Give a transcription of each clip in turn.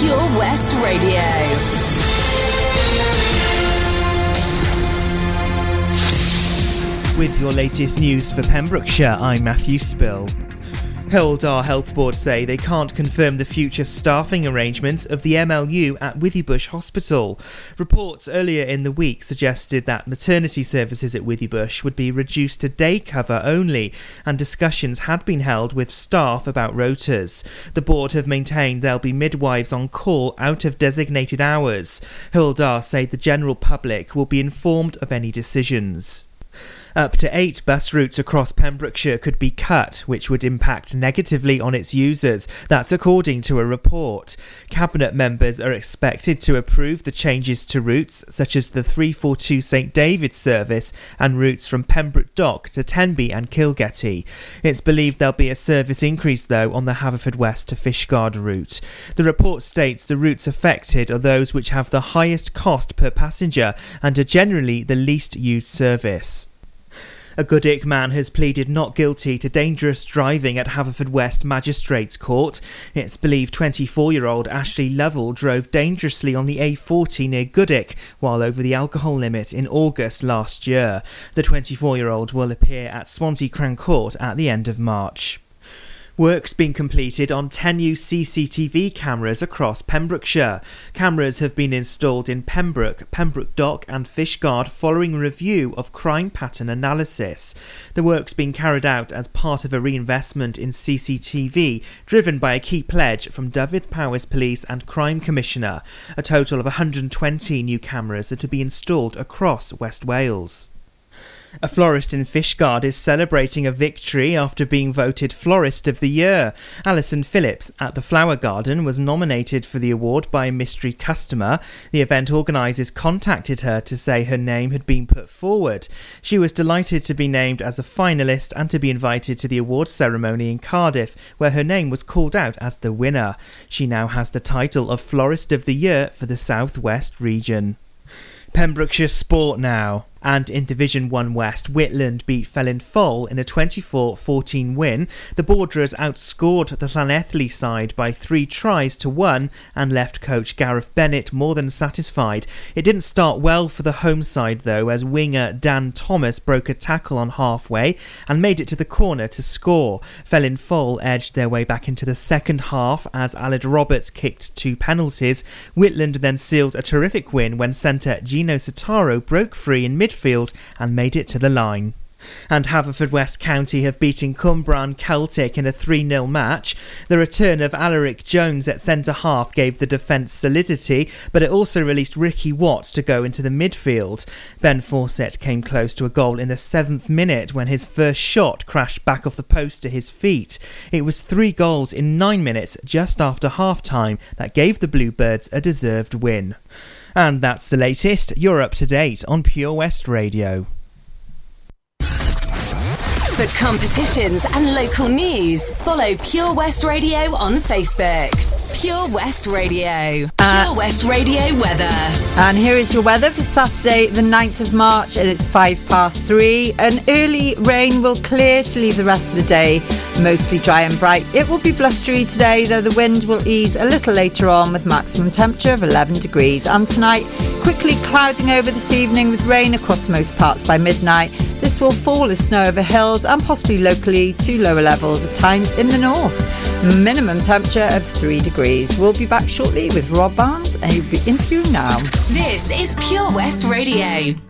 Pure West Radio. With your latest news for Pembrokeshire, I'm Matthew Spill. Dda Health Board say they can't confirm the future staffing arrangements of the MLU at Withybush Hospital. Reports earlier in the week suggested that maternity services at Withybush would be reduced to day cover only, and discussions had been held with staff about rotas. The board have maintained there'll be midwives on call out of designated hours. Dda say the general public will be informed of any decisions. Up to eight bus routes across Pembrokeshire could be cut, which would impact negatively on its users. That's according to a report. Cabinet members are expected to approve the changes to routes, such as the 342 St David's service and routes from Pembroke Dock to Tenby and Kilgetty. It's believed there'll be a service increase, though, on the Haverfordwest to Fishguard route. The report states the routes affected are those which have the highest cost per passenger and are generally the least used service. A Goodwick man has pleaded not guilty to dangerous driving at Haverfordwest Magistrates Court. It's believed 24 year old Ashley Lovell drove dangerously on the A40 near Goodwick while over the alcohol limit in August last year. The 24 year old will appear at Swansea Crown Court at the end of March. Work's been completed on 10 new CCTV cameras across Pembrokeshire. Cameras have been installed in Pembroke, Pembroke Dock, and Fishguard following review of crime pattern analysis. The work's been carried out as part of a reinvestment in CCTV driven by a key pledge from Dyfed-Powys Police and Crime Commissioner. A total of 120 new cameras are to be installed across West Wales. A florist in Fishguard is celebrating a victory after being voted Florist of the Year. Alison Phillips at the Flower Garden was nominated for the award by a mystery customer. The event organisers contacted her to say her name had been put forward. She was delighted to be named as a finalist and to be invited to the awards ceremony in Cardiff, where her name was called out as the winner. She now has the title of Florist of the Year for the South West region. Pembrokeshire Sport now. And in Division 1 West, Whitland beat Felin Foel in a 24 14 win. The Borderers outscored the Llanelli side by three tries to one and left coach Gareth Bennett more than satisfied. It didn't start well for the home side though, as winger Dan Thomas broke a tackle on halfway and made it to the corner to score. Felin Foel edged their way back into the second half as Aled Roberts kicked two penalties. Whitland then sealed a terrific win when centre Gino Sotaro broke free in mid midfield and made it to the line and Haverfordwest County have beaten Cwmbran Celtic in a 3 0 match. The return of Alaric Jones at centre half gave the defence solidity, but it also released Ricky Watts to go into the midfield. Ben Fawcett came close to a goal in the seventh minute when his first shot crashed back off the post to his feet. It was three goals in nine minutes just after half time that gave the Bluebirds a deserved win. And that's the latest. You're up to date on Pure West Radio. For competitions and local news, follow Pure West Radio on Facebook. Pure West Radio. Uh, Pure West Radio weather. And here is your weather for Saturday, the 9th of March, and it's five past three. An early rain will clear to leave the rest of the day mostly dry and bright. It will be blustery today, though the wind will ease a little later on with maximum temperature of 11 degrees. And tonight, quickly clouding over this evening with rain across most parts by midnight. Will fall as snow over hills and possibly locally to lower levels at times in the north. Minimum temperature of 3 degrees. We'll be back shortly with Rob Barnes and he'll be interviewing now. This is Pure West Radio.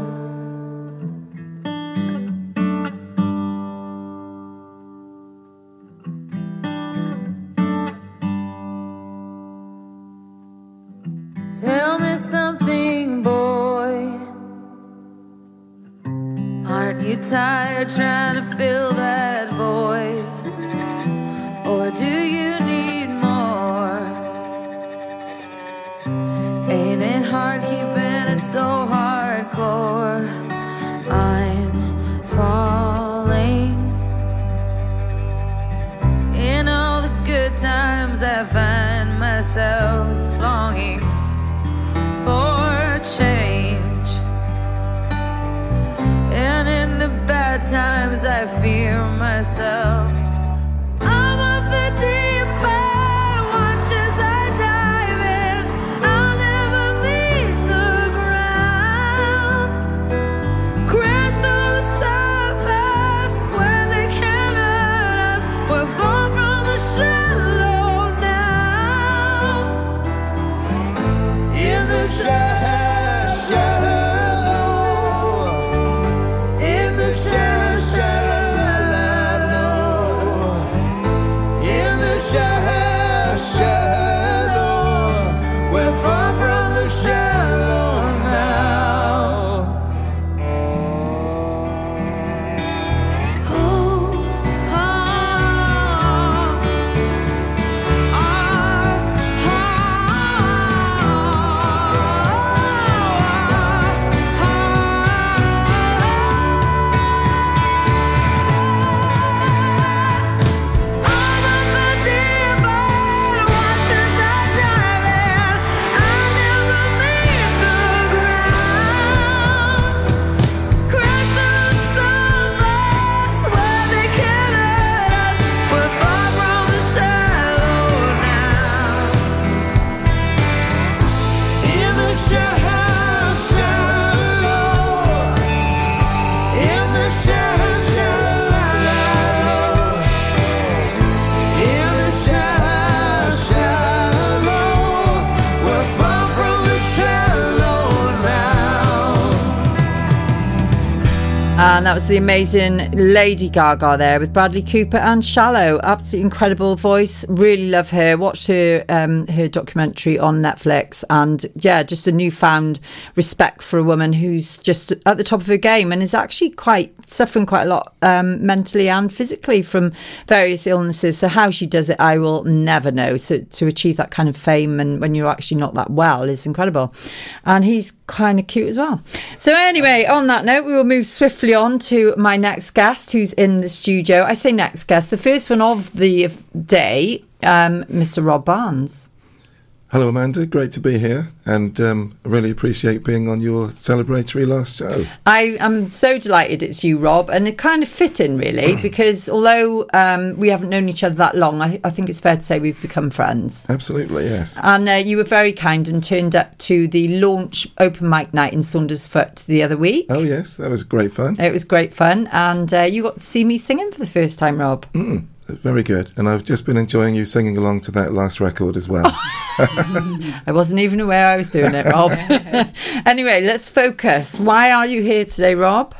I fear myself. And that was the amazing Lady Gaga there with Bradley Cooper and Shallow. Absolutely incredible voice. Really love her. Watched her um, her documentary on Netflix, and yeah, just a newfound respect for a woman who's just at the top of her game and is actually quite suffering quite a lot um, mentally and physically from various illnesses. So how she does it, I will never know. So to achieve that kind of fame and when you're actually not that well is incredible. And he's kind of cute as well. So anyway, on that note, we will move swiftly on to my next guest who's in the studio. I say next guest, the first one of the day, um, Mr. Rob Barnes. Hello, Amanda. Great to be here, and um, really appreciate being on your celebratory last show. I am so delighted it's you, Rob, and it kind of fit in really because although um, we haven't known each other that long, I, I think it's fair to say we've become friends. Absolutely, yes. And uh, you were very kind and turned up to the launch open mic night in Saundersfoot the other week. Oh, yes, that was great fun. It was great fun, and uh, you got to see me singing for the first time, Rob. Mm, very good. And I've just been enjoying you singing along to that last record as well. I wasn't even aware I was doing it, Rob. anyway, let's focus. Why are you here today, Rob?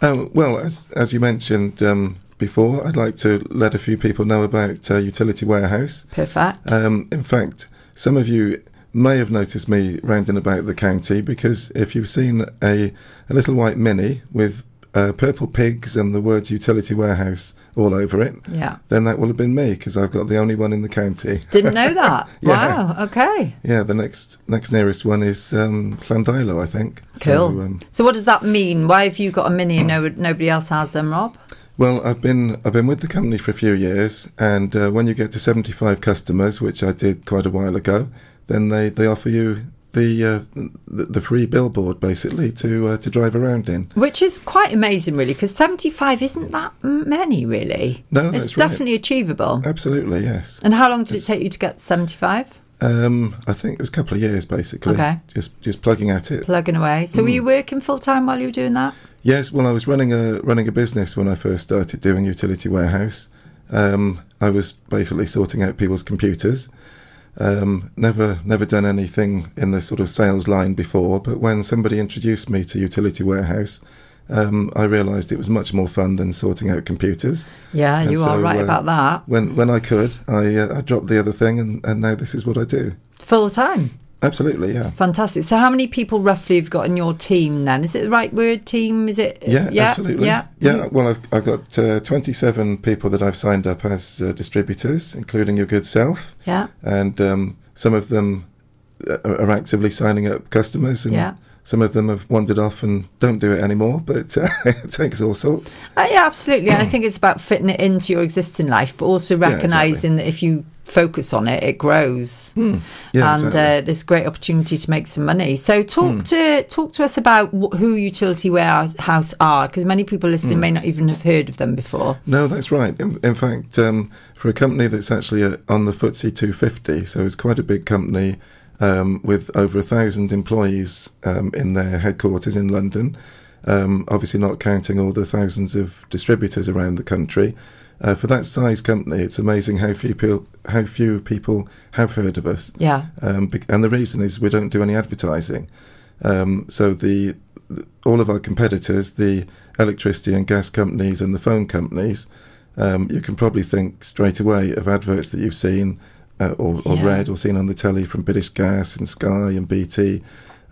Um, well, as, as you mentioned um, before, I'd like to let a few people know about uh, Utility Warehouse. Perfect. Um, in fact, some of you may have noticed me round and about the county because if you've seen a, a little white mini with uh, purple pigs and the words utility warehouse all over it, Yeah. then that will have been me because I've got the only one in the county. Didn't know that. Yeah. Wow. Okay. Yeah, the next next nearest one is um, Llandeilo, I think. Cool. So, um, So, what does that mean? Why have you got a mini and no, nobody else has them, Rob? Well, I've been I've been with the company for a few years, and uh, when you get to seventy five customers, which I did quite a while ago, then they, they offer you the, uh, the free billboard basically to uh, to drive around in. Which is quite amazing, really, because 75 isn't that many, really. No, It's right. definitely achievable. Absolutely, yes. And how long did it take you to get 75? Um, I think it was a couple of years basically. Okay. Just just plugging at it. Plugging away. So, Mm. were you working full time while you were doing that? Yes, well, I was running a running a business when I first started doing utility warehouse. Um, I was basically sorting out people's computers. Um, never never done anything in the sort of sales line before, but when somebody introduced me to utility warehouse, um, I realised it was much more fun than sorting out computers. Yeah, And you are right uh, about that. When when I could, I uh, I dropped the other thing, and, and now this is what I do. Full time. Absolutely, yeah. Fantastic. So, how many people roughly have got in your team then? Is it the right word, team? Is it? Yeah, yeah absolutely. Yeah. yeah. Well, I've, I've got uh, 27 people that I've signed up as uh, distributors, including your good self. Yeah. And um, some of them uh, are actively signing up customers, and Yeah. some of them have wandered off and don't do it anymore. But uh, it takes all sorts. Uh, yeah, absolutely. And I think it's about fitting it into your existing life, but also Yeah, recognizing that if you focus on it, it grows. Yeah, and exactly. Uh, there's great opportunity to make some money. So talk to talk to us about wh- who Utility Warehouse house are, because many people listening Hmm. may not even have heard of them before. No, that's right. In, in fact, um, for a company that's actually uh, on the FTSE 250, so it's quite a big company um, with over a thousand employees um, in their headquarters in London. Um, obviously, not counting all the thousands of distributors around the country. Uh, for that size company, it's amazing how few people how few people have heard of us. Yeah. Um, and the reason is we don't do any advertising. Um, so the, the all of our competitors, the electricity and gas companies and the phone companies, um, you can probably think straight away of adverts that you've seen uh, or, or Yeah. read or seen on the telly from British Gas and Sky and BT.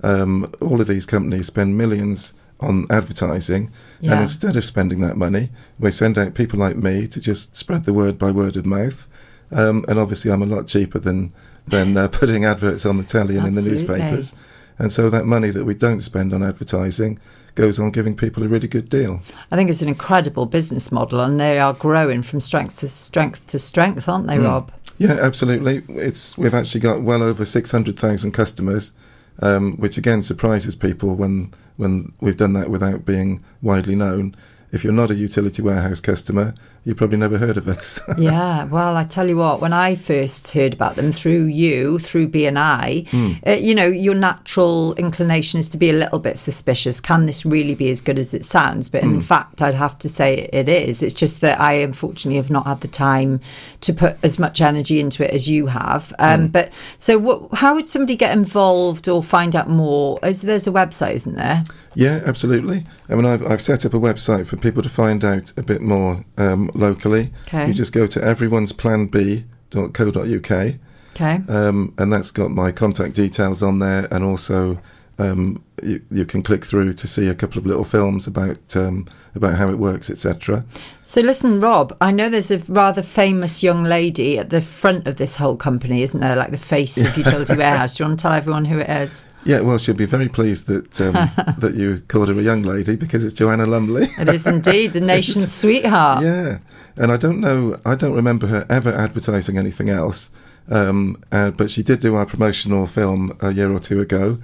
Um, all of these companies spend millions on advertising, Yeah. and instead of spending that money, we send out people like me to just spread the word by word of mouth. Um, and obviously, I'm a lot cheaper than than uh, putting adverts on the telly and in the newspapers. And so that money that we don't spend on advertising goes on giving people a really good deal. I think it's an incredible business model, and they are growing from strength to strength to strength, aren't they, Rob? Yeah, absolutely. It's we've actually got well over six hundred thousand customers, um, which again surprises people when when we've done that without being widely known. If you're not a utility warehouse customer, you probably never heard of us. yeah, well, I tell you what, when I first heard about them through you, through BNI, Hmm. uh, you know, your natural inclination is to be a little bit suspicious. Can this really be as good as it sounds? But Hmm. in fact, I'd have to say it is. It's just that I unfortunately have not had the time to put as much energy into it as you have. Um, Hmm. But so, what, how would somebody get involved or find out more? Is, there's a website, isn't there? Yeah, absolutely. I mean, I've, I've set up a website for people to find out a bit more um, locally. Okay. You just go to everyone'splanb.co.uk Okay. um, and that's got my contact details on there, and also um, you, you can click through to see a couple of little films about um, about how it works, etc. So listen, Rob, I know there's a rather famous young lady at the front of this whole company, isn't there? Like the face of Utility Warehouse. Do you want to tell everyone who it is? Yeah, well, she'll be very pleased that um, that you called her a young lady because it's Joanna Lumley. It is indeed the nation's sweetheart. Yeah, and I don't know, I don't remember her ever advertising anything else. Um, uh, but she did do our promotional film a year or two ago.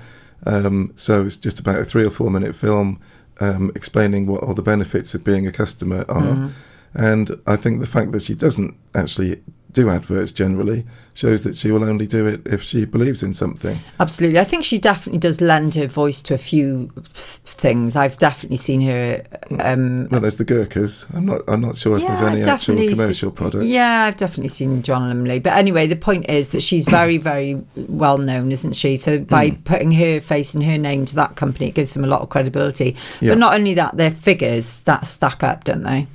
Um, so it's just about a three or four minute film um, explaining what all the benefits of being a customer are. And I think the fact that she doesn't actually do adverts generally shows that she will only do it if she believes in something. Absolutely. I think she definitely does lend her voice to a few th- things. I've definitely seen her. Um, Well, there's the Gurkhas. I'm not. I'm not sure if there's any actual commercial se- products. Yeah, I've definitely seen Joanna Lumley. But anyway, the point is that she's very, very well known, isn't she? So by Hmm. putting her face and her name to that company, it gives them a lot of credibility. Yeah. But not only that, their figures that stack up, don't they?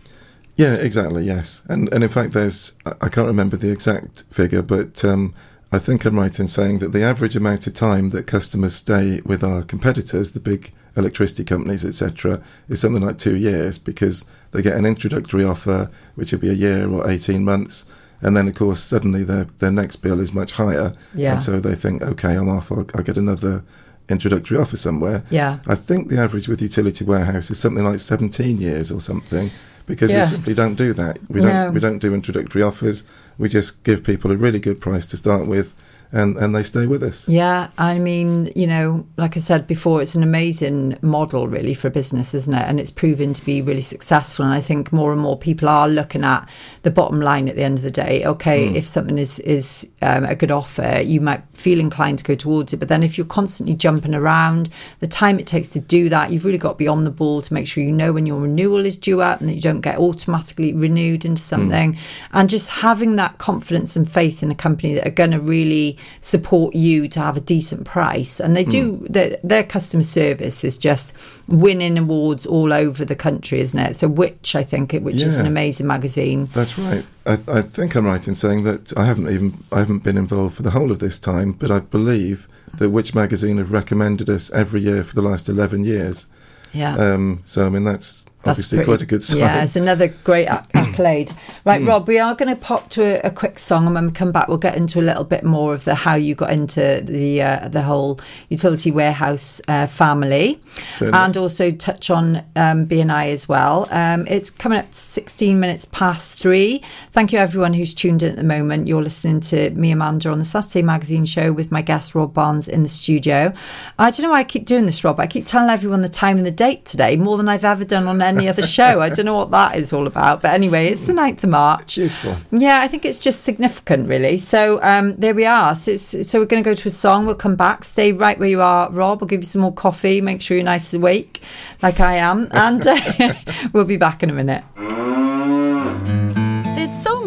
Yeah, exactly. Yes, and and in fact, there's I can't remember the exact figure, but um, I think I'm right in saying that the average amount of time that customers stay with our competitors, the big electricity companies, etc., is something like two years because they get an introductory offer, which will be a year or eighteen months. And then, of course, suddenly their, their next bill is much higher. Yeah. And so they think, okay, I'm off, I'll, I'll get another introductory offer somewhere. Yeah. I think the average with utility warehouse is something like 17 years or something because Yeah. we simply don't do that. We don't No. we don't do introductory offers. We just give people a really good price to start with and and they stay with us. Yeah, I mean, you know, like I said before, it's an amazing model really for a business, isn't it? And it's proven to be really successful. And I think more and more people are looking at the bottom line at the end of the day. Okay, if something is is um, a good offer, you might feel inclined to go towards it. But then if you're constantly jumping around, the time it takes to do that, you've really got to be on the ball to make sure you know when your renewal is due up and that you don't don't get automatically renewed into something. And just having that confidence and faith in a company that are going to really support you to have a decent price. And they do, their, their customer service is just winning awards all over the country, isn't it? So, Which, I think, it- which is an amazing magazine. That's right. I, I think I'm right in saying that I haven't even I haven't been involved for the whole of this time, but I believe that Which magazine have recommended us every year for the last eleven years. Yeah. Um, so I mean That's obviously pretty- quite a good sign. Yeah, it's another great accolade. Right, Rob, we are going to pop to a, a quick song, and when we come back, we'll get into a little bit more of the how you got into the uh, the whole utility warehouse uh, family, Certainly. and also touch on um, BNI as well. Um, it's coming up 16 minutes past three. Thank you, everyone who's tuned in at the moment. You're listening to me, Amanda, on the Saturday Magazine show with my guest Rob Barnes in the studio. I don't know why I keep doing this, Rob. I keep telling everyone the time and the date today more than I've ever done on any other show. I don't know what that is all about. But anyway, it's the 9th of March. Useful. Yeah, I think it's just significant, really. So um, there we are. So, it's, so we're going to go to a song. We'll come back. Stay right where you are, Rob. We'll give you some more coffee. Make sure you're nice and awake, like I am. And uh, we'll be back in a minute.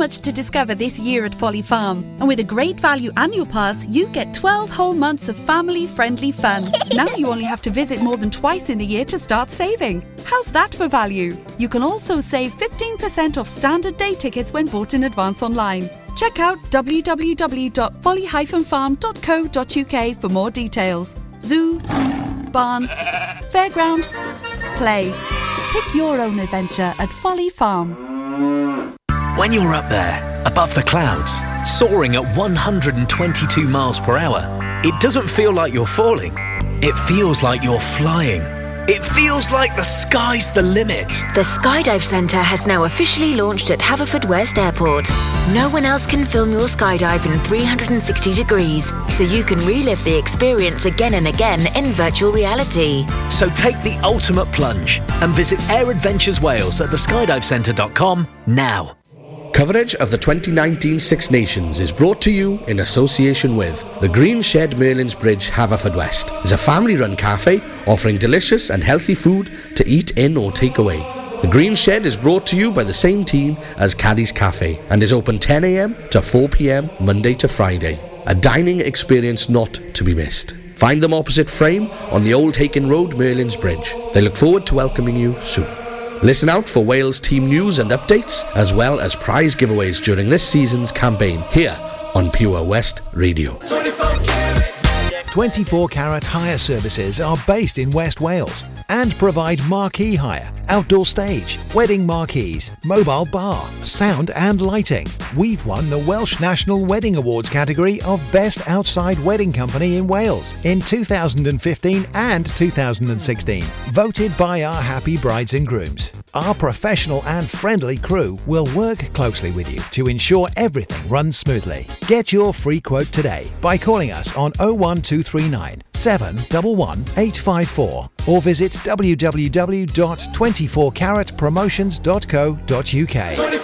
Much to discover this year at Folly Farm. And with a great value annual pass, you get 12 whole months of family friendly fun. now you only have to visit more than twice in the year to start saving. How's that for value? You can also save 15% off standard day tickets when bought in advance online. Check out www.folly-farm.co.uk for more details. Zoo, barn, fairground, play. Pick your own adventure at Folly Farm. When you're up there, above the clouds, soaring at 122 miles per hour, it doesn't feel like you're falling. It feels like you're flying. It feels like the sky's the limit. The Skydive Centre has now officially launched at Haverfordwest Airport. No one else can film your skydive in 360 degrees, so you can relive the experience again and again in virtual reality. So take the ultimate plunge and visit Air Adventures Wales at theskydivecentre.com now. Coverage of the 2019 Six Nations is brought to you in association with the Green Shed Merlin's Bridge, Haverfordwest. is a family-run cafe offering delicious and healthy food to eat in or take away. The Green Shed is brought to you by the same team as Caddy's Cafe and is open 10am to 4pm Monday to Friday. A dining experience not to be missed. Find them opposite Frame on the Old Hakin Road, Merlin's Bridge. They look forward to welcoming you soon. Listen out for Wales team news and updates, as well as prize giveaways during this season's campaign here on Pure West Radio. 24 Carat Hire Services are based in West Wales and provide marquee hire, outdoor stage, wedding marquees, mobile bar, sound and lighting. We've won the Welsh National Wedding Awards category of Best Outside Wedding Company in Wales in 2015 and 2016, voted by our happy brides and grooms. Our professional and friendly crew will work closely with you to ensure everything runs smoothly. Get your free quote today by calling us on oh 01239 711 854 or visit www.24caratpromotions.co.uk.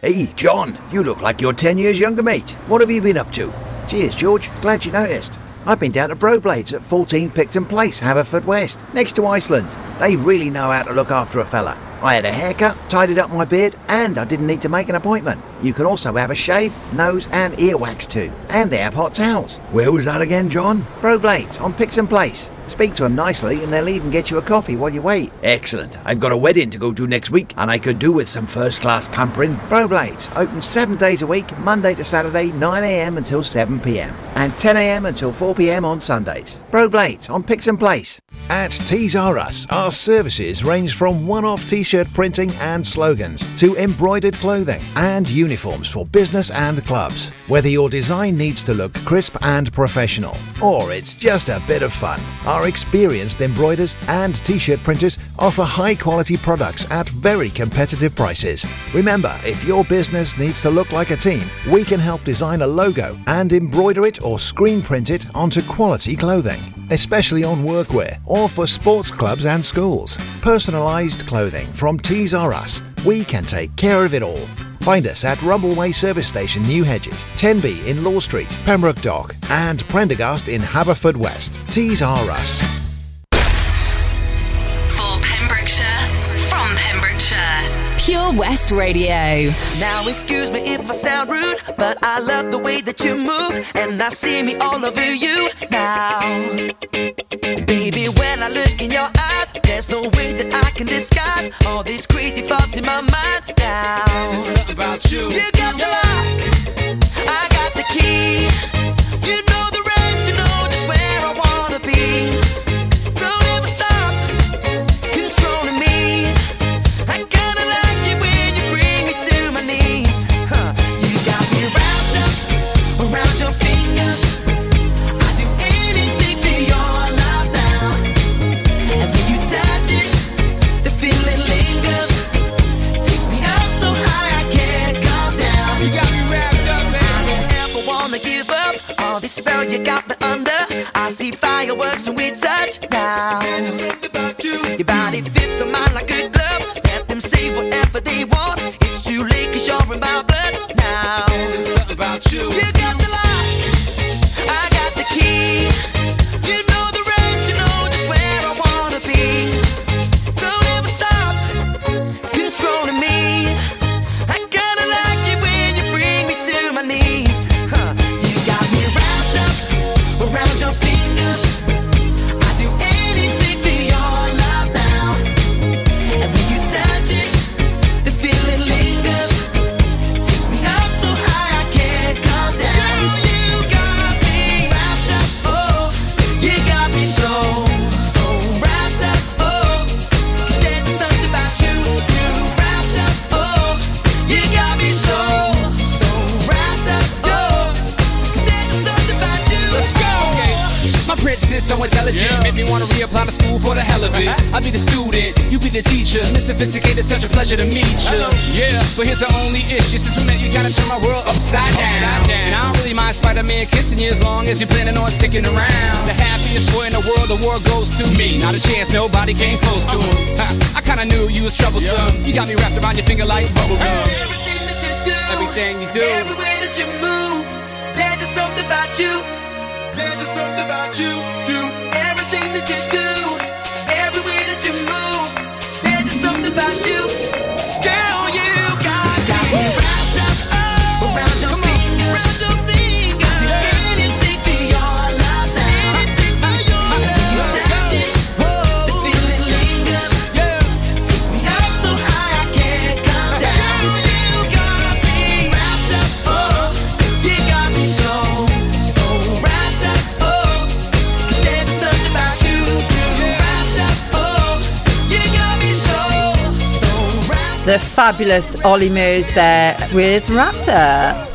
Hey, John, you look like you're 10 years younger, mate. What have you been up to? Cheers, George. Glad you noticed. I've been down to Broblades at 14 Picton Place, Haverfordwest, next to Iceland. They really know how to look after a fella. I had a haircut, tidied up my beard, and I didn't need to make an appointment. You can also have a shave, nose, and ear wax too. And they have hot towels. Where was that again, John? Bro Blades on Picton Place. Speak to them nicely and they'll even get you a coffee while you wait. Excellent. I've got a wedding to go to next week and I could do with some first class pampering. Bro Blades open seven days a week, Monday to Saturday, 9am until 7pm. And 10am until 4pm on Sundays. Broblades on Picton Place. At Tees R Us, our services range from one off t shirt printing and slogans to embroidered clothing and uniforms for business and clubs. Whether your design needs to look crisp and professional or it's just a bit of fun, our experienced embroiders and t shirt printers offer high quality products at very competitive prices. Remember, if your business needs to look like a team, we can help design a logo and embroider it or screen print it onto quality clothing especially on workwear or for sports clubs and schools. Personalised clothing from Tees R Us. We can take care of it all. Find us at Rumbleway Service Station, New Hedges, 10B in Law Street, Pembroke Dock, and Prendergast in Haverfordwest. Tees R Us. Pure West Radio. Now, excuse me if I sound rude, but I love the way that you move, and I see me all over you now. Baby, when I look in your eyes, there's no way that I can disguise all these crazy thoughts in my mind now. There's something about you. You got the lock, I got the key. Spell you got me under. I see fireworks when we touch now. There's something about you. Your body fits on mine like a I'll be the student, you be the teacher. Miss Sophisticated, such a pleasure to meet you. Yeah, but here's the only issue. Since we met, you gotta turn my world upside down. And I don't really mind Spider-Man kissing you as long as you're planning on sticking around. The happiest boy in the world, the world goes to me. Not a chance, nobody came close to him. I kinda knew you was troublesome. You got me wrapped around your finger like bubblegum. Everything that you do, Everything you do. every way that you move, there's just something about you. There's just something about you. The fabulous Olly Murs there with Raptor.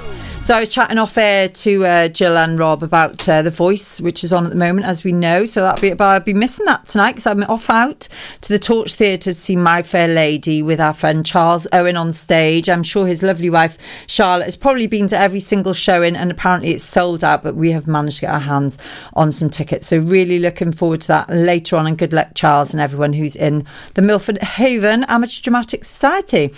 So I was chatting off air to uh, Jill and Rob about uh, The Voice, which is on at the moment, as we know. So that'll be, but I'll be missing that tonight because I'm off out to the Torch Theatre to see My Fair Lady with our friend Charles Owen on stage. I'm sure his lovely wife Charlotte has probably been to every single showing, and apparently it's sold out. But we have managed to get our hands on some tickets. So really looking forward to that later on. And good luck, Charles, and everyone who's in the Milford Haven Amateur Dramatic Society.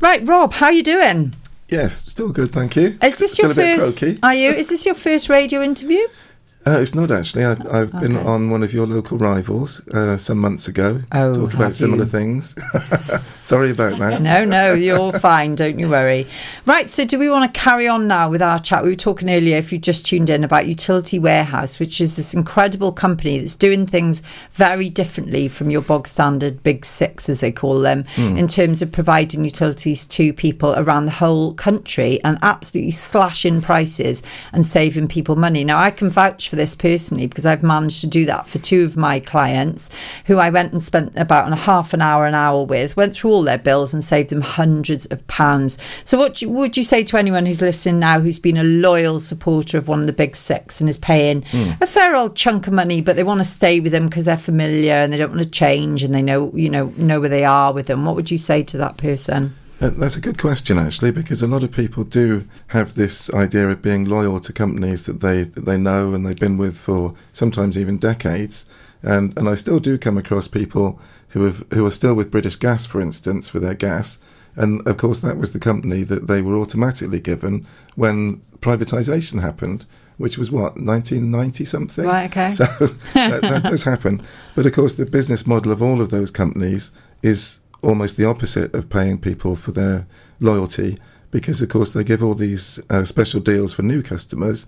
Right, Rob, how are you doing? Yes, still good, thank you. Is this still your first? croaky. Are you? Is this your first radio interview? Uh, it's not actually. I, I've been on one of your local rivals uh, some months ago. Oh, talk have about similar you? things. Sorry about that. No, no, you're fine. Don't you worry. Right. So, do we want to carry on now with our chat? We were talking earlier, if you just tuned in, about Utility Warehouse, which is this incredible company that's doing things very differently from your bog standard big six, as they call them, Hmm. in terms of providing utilities to people around the whole country and absolutely slashing prices and saving people money. Now, I can vouch for this personally because I've managed to do that for two of my clients who I went and spent about a half an hour, an hour with, went through all their bills and saved them hundreds of pounds. So, what would you say to anyone who's listening now who's been a loyal supporter of one of the big six and is paying Hmm. a fair old chunk of money, but they want to stay with them because they're familiar and they don't want to change and they know, you know, know where they are with them? What would you say to that person? Uh, That's a good question, actually, because a lot of people do have this idea of being loyal to companies that they that they know and they've been with for sometimes even decades. And and I still do come across people who have who are still with British Gas, for instance, for their gas. And of course, that was the company that they were automatically given when privatisation happened, which was what 1990 something. Right, okay. So that, that does happen. But of course, the business model of all of those companies is almost the opposite of paying people for their loyalty because, of course, they give all these uh, special deals for new customers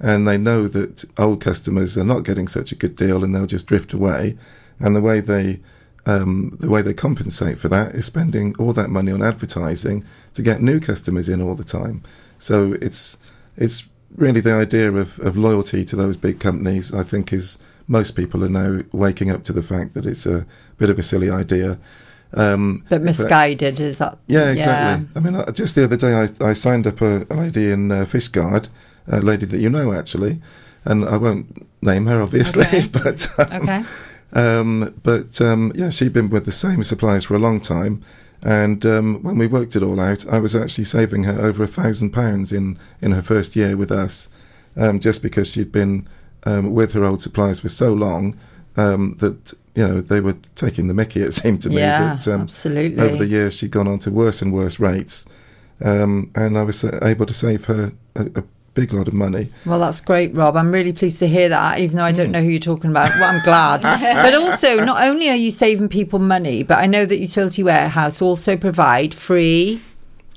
and they know that old customers are not getting such a good deal and they'll just drift away. And the way they um, the way they compensate for that is spending all that money on advertising to get new customers in all the time. So it's it's really the idea of, of loyalty to those big companies. I think is most people are now waking up to the fact that it's a bit of a silly idea. Um, But misguided, is that? yeah, exactly. I mean, just the other day, I, I signed up a, a lady in uh, Fishguard, a lady that you know actually, and I won't name her obviously, Okay. but um, Okay. um, but um, yeah, she'd been with the same suppliers for a long time, and um, when we worked it all out, I was actually saving her over a thousand pounds in in her first year with us, um, just because she'd been um, with her old suppliers for so long um, that you know they were taking the Mickey. It seemed to me Yeah, that um, absolutely. over the years she'd gone on to worse and worse rates, um, and I was uh, able to save her a, a big lot of money. Well, that's great, Rob. I'm really pleased to hear that, even though I don't know who you're talking about. Well, I'm glad. but also, not only are you saving people money, but I know that Utility Warehouse also provide free.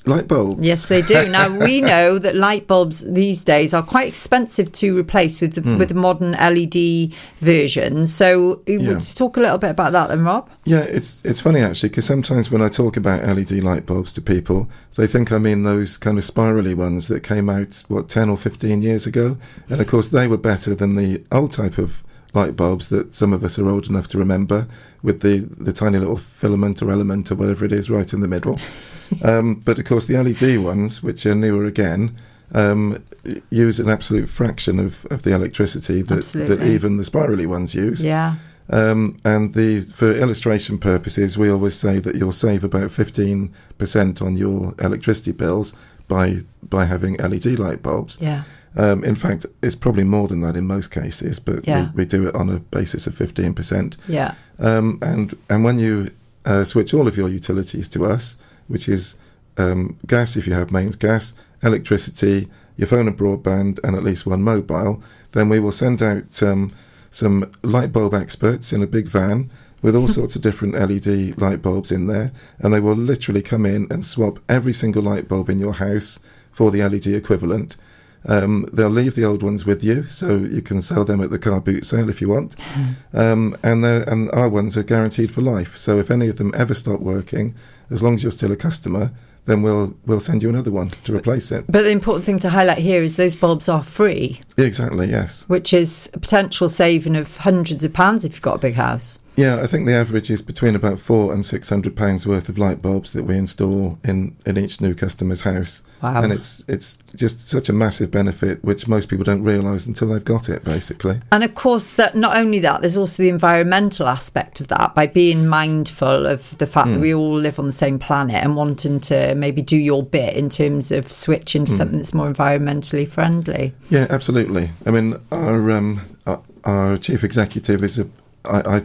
Light bulbs. Yes, they do. Now we know that light bulbs these days are quite expensive to replace with the, Hmm. with the modern LED version. So, you Yeah. would talk a little bit about that, then, Rob. Yeah, it's it's funny actually because sometimes when I talk about LED light bulbs to people, they think I mean those kind of spirally ones that came out what ten or fifteen years ago, and of course they were better than the old type of light bulbs that some of us are old enough to remember, with the the tiny little filament or element or whatever it is right in the middle. um, but of course the LED ones, which are newer again. Um, use an absolute fraction of, of the electricity that, that even the spirally ones use. Yeah. Um, and the for illustration purposes, we always say that you'll save about fifteen percent on your electricity bills by by having LED light bulbs. Yeah. Um, in fact, it's probably more than that in most cases, but Yeah. we, we do it on a basis of fifteen percent. Yeah. Um, and and when you uh, switch all of your utilities to us, which is um, gas if you have mains gas, electricity, your phone and broadband, and at least one mobile, then we will send out um, some light bulb experts in a big van with all sorts of different LED light bulbs in there, and they will literally come in and swap every single light bulb in your house for the LED equivalent. Um, they'll leave the old ones with you, so you can sell them at the car boot sale if you want. Um, and and our ones are guaranteed for life. So if any of them ever stop working, as long as you're still a customer, then we'll we'll send you another one to replace it. But the important thing to highlight here is those bulbs are free, Exactly. Yes. which is a potential saving of hundreds of pounds if you've got a big house. Yeah, I think the average is between about four and six hundred pounds worth of light bulbs that we install in, in each new customer's house. Wow. And it's it's just such a massive benefit, which most people don't realise until they've got it, basically. And of course, that not only that, there's also the environmental aspect of that by being mindful of the fact that Mm. we all live on the same planet and wanting to maybe do your bit in terms of switching to Mm. something that's more environmentally friendly. Yeah, absolutely. I mean, our um, our, our chief executive is a. I, I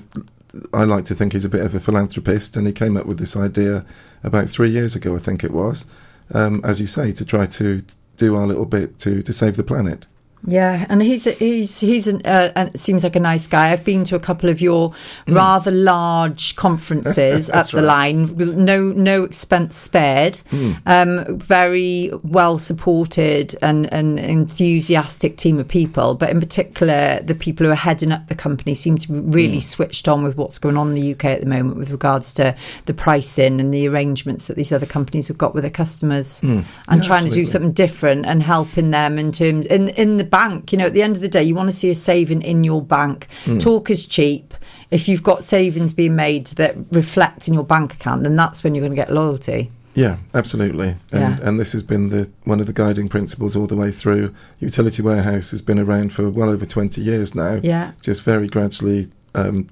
I like to think he's a bit of a philanthropist, and he came up with this idea about three years ago, I think it was, um, as you say, to try to do our little bit to to save the planet. Yeah, and he's he's he's an, uh, and seems like a nice guy. I've been to a couple of your Mm. rather large conferences up the right. line. No no expense spared. Mm. Um, very well supported and an enthusiastic team of people. But in particular, the people who are heading up the company seem to be really Mm. switched on with what's going on in the UK at the moment with regards to the pricing and the arrangements that these other companies have got with their customers Mm. and Yeah, trying to do something different and helping them in terms in in the bank. You know, at the end of the day, you want to see a saving in your bank. Mm. Talk is cheap. If you've got savings being made that reflect in your bank account, then that's when you're going to get loyalty. Yeah, absolutely. And Yeah. and this has been the one of the guiding principles all the way through. Utility Warehouse has been around for well over twenty years now. Yeah. Just very gradually um,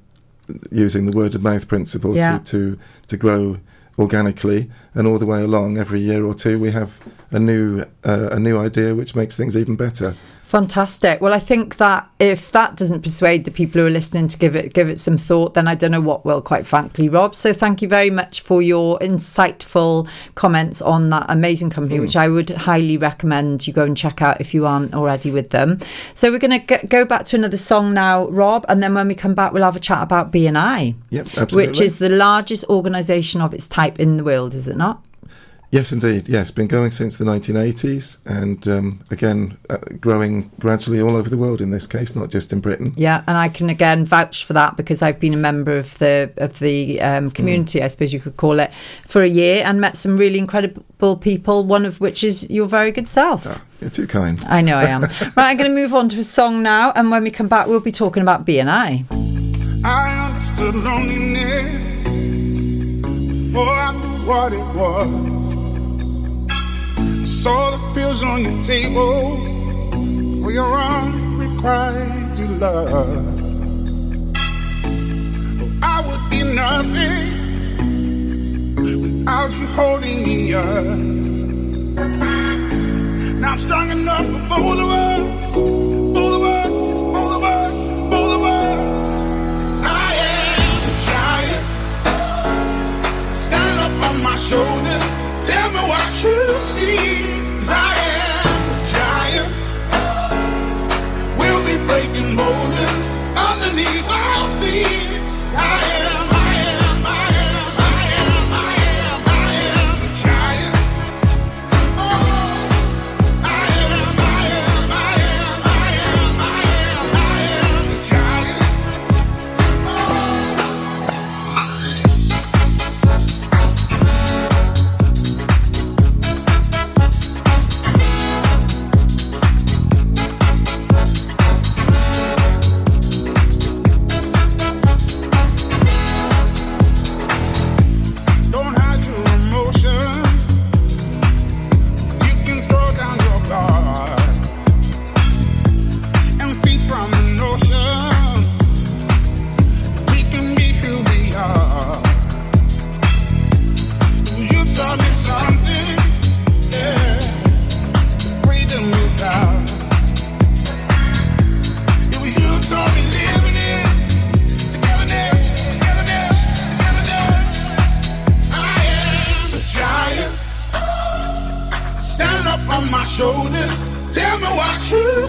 using the word of mouth principle Yeah. to, to to grow organically, and all the way along, every year or two, we have a new uh, a new idea which makes things even better. Fantastic. Well, I think that if that doesn't persuade the people who are listening to give it give it some thought, then I don't know what will. Quite frankly, Rob. So thank you very much for your insightful comments on that amazing company, hmm. which I would highly recommend you go and check out if you aren't already with them. So we're going to go back to another song now, Rob, and then when we come back, we'll have a chat about BNI, Yep, absolutely. which is the largest organisation of its type in the world, is it not? Yes, indeed. Yes, been going since the 1980s, and um, again, uh, growing gradually all over the world. In this case, not just in Britain. Yeah, and I can again vouch for that because I've been a member of the of the um, community, I suppose you could call it, for a year and met some really incredible people. One of which is your very good self. You're too kind. I know I am. right, I'm going to move on to a song now, and when we come back, we'll be talking about BNI. I understood loneliness before I knew what it was. Saw the pills on your table for your unrequited love. I would be nothing without you holding me up. Now I'm strong enough for both of us, both of us, both of us, both of us. I am a giant. Stand up on my shoulders. Tell me what you see. 'Cause I am a giant. We'll be breaking boulders underneath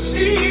see.